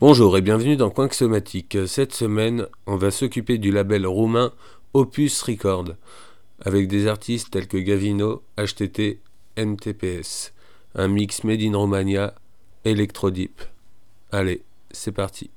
Bonjour et bienvenue dans Coin Somatique. Cette semaine, on va s'occuper du label roumain Opus Record, avec des artistes tels que Gavino, HTT, NTPS, un mix made in Romania, Electrodeep. Allez, c'est parti.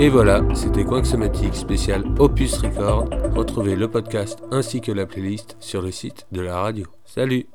Et voilà, c'était Somatique spécial Opus Record. Retrouvez le podcast ainsi que la playlist sur le site de la radio. Salut